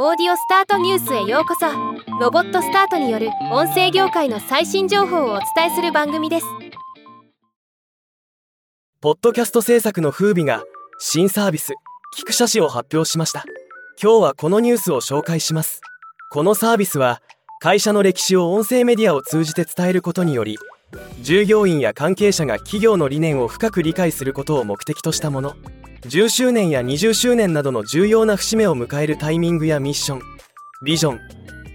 オーディオスタートニュースへようこそ。ロボットスタートによる音声業界の最新情報をお伝えする番組です。ポッドキャスト制作の風靡が新サービス聞く写真を発表しました。今日はこのニュースを紹介します。このサービスは会社の歴史を音声メディアを通じて伝えることにより従業員や関係者が企業の理念を深く理解することを目的としたもの。10周年や20周年などの重要な節目を迎えるタイミングやミッション。ビジョン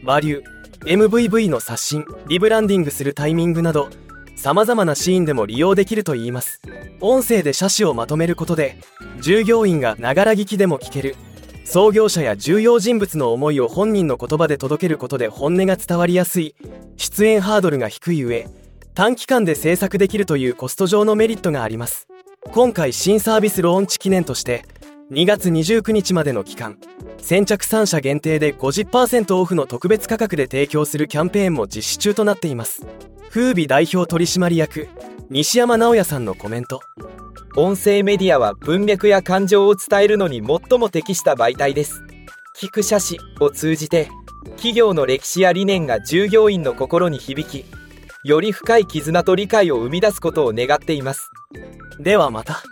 バリュー MVV の刷新リブランディングするタイミングなど様々なシーンでも利用できるといいます。音声で写真をまとめることで従業員がながら聞きでも聞ける。創業者や重要人物の思いを本人の言葉で届けることで本音が伝わりやすい。出演ハードルが低い上短期間で制作できるというコスト上のメリットがあります。今回新サービスローンチ記念として2月29日までの期間先着3社限定で50%オフの特別価格で提供するキャンペーンも実施中となっています。風靡代表取締役西山直也さんのコメント。音声メディアは文脈や感情を伝えるのに最も適した媒体です。聞く写真を通じて企業の歴史や理念が従業員の心に響きより深い絆と理解を生み出すことを願っていますではまた。